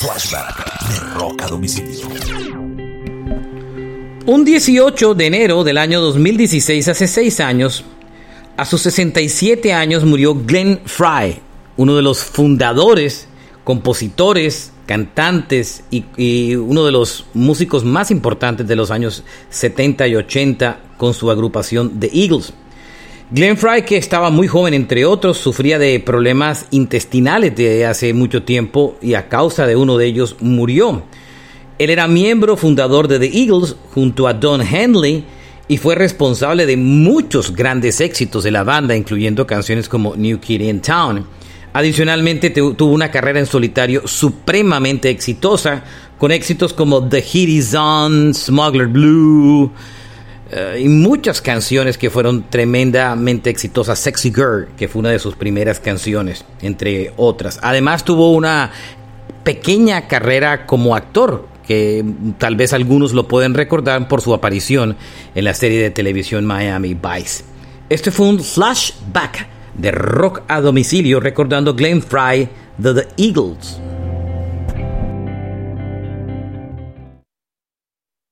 Flashback de Rock a Domicilio. Un 18 de enero del año 2016, hace seis años, a sus 67 años murió Glenn Fry, uno de los fundadores, compositores, cantantes y, y, uno de los músicos más importantes de los años 70 y 80 con su agrupación The Eagles. Glenn Fry, que estaba muy joven entre otros, sufría de problemas intestinales de hace mucho tiempo y a causa de uno de ellos murió. Él era miembro fundador de The Eagles junto a Don Henley y fue responsable de muchos grandes éxitos de la banda, incluyendo canciones como New Kid in Town. Adicionalmente tuvo una carrera en solitario supremamente exitosa, con éxitos como The Heat Is On, Smuggler Blue uh, y muchas canciones que fueron tremendamente exitosas. Sexy Girl, que fue una de sus primeras canciones, entre otras. Además tuvo una pequeña carrera como actor, que tal vez algunos lo pueden recordar por su aparición en la serie de televisión Miami Vice. Este fue un flashback de rock a domicilio recordando Glenn Fry de The Eagles.